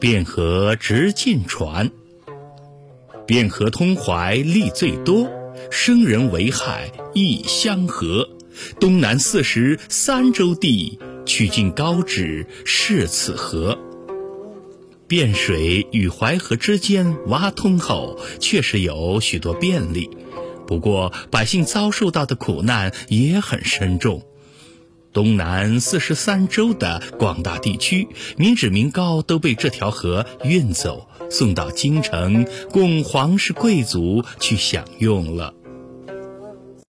汴河直进船。汴河通淮利最多，生人为害亦相和。东南四十三州地，曲径高指，是此河。汴水与淮河之间挖通后，确实有许多便利，不过百姓遭受到的苦难也很深重。东南四十三州的广大地区，民脂民膏都被这条河运走，送到京城，供皇室贵族去享用了。